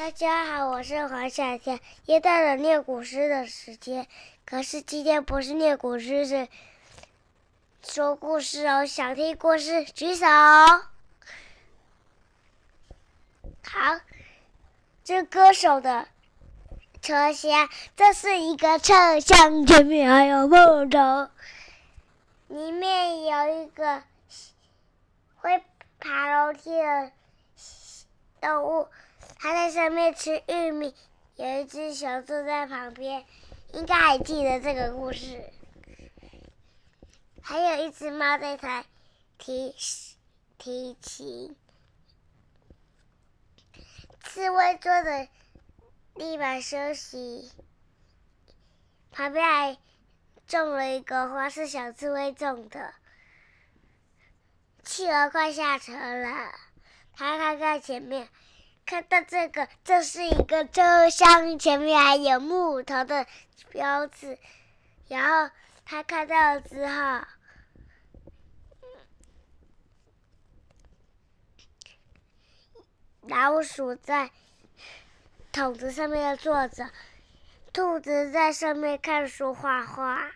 大家好，我是黄小天，又到了念古诗的时间。可是今天不是念古诗，是说故事哦。想听故事举手。好，这歌手的车厢，这是一个车厢，前面还有木头，里面有一个会爬楼梯的动物。它在上面吃玉米，有一只熊坐在旁边，应该还记得这个故事。还有一只猫在弹提提琴，刺猬坐的地板休息，旁边还种了一个花，是小刺猬种的。企鹅快下车了，他看看前面。看到这个，这是一个车厢，前面还有木头的标志。然后他看到了之后，老鼠在桶子上面坐着，兔子在上面看书画画。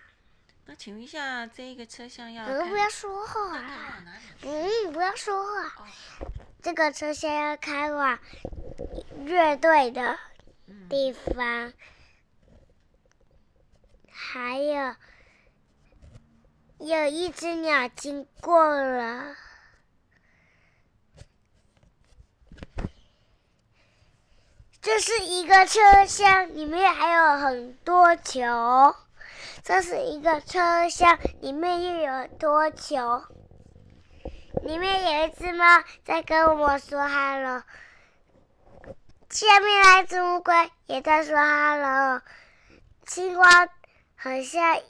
那请问一下，这个车厢要……不要说话啊！嗯，不要说话。这个车厢要开往乐队的地方，还有有一只鸟经过了。这是一个车厢，里面还有很多球。这是一个车厢，里面又有多球。里面有一只猫在跟我说 “hello”，下面那只乌龟也在说 “hello”。青蛙很像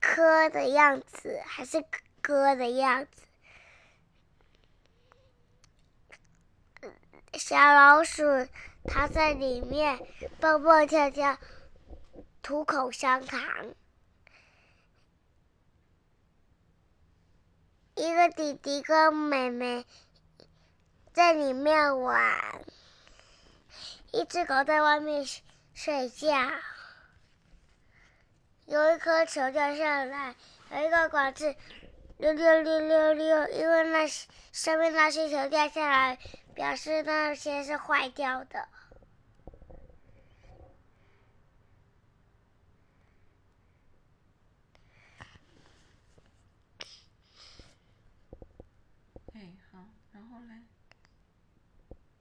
科的样子，还是哥的样子？小老鼠它在里面蹦蹦跳跳，吐口香糖。个弟弟跟妹妹在里面玩，一只狗在外面睡觉，有一颗球掉下来，有一个管子溜溜溜溜溜，因为那上面那些球掉下来，表示那些是坏掉的。后嘞，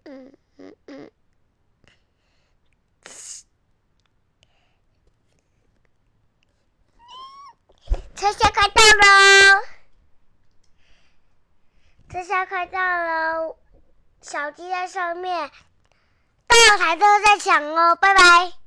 嗯嗯嗯，车厢快到了，车厢快到了，小鸡在上面，大台都在抢哦，拜拜。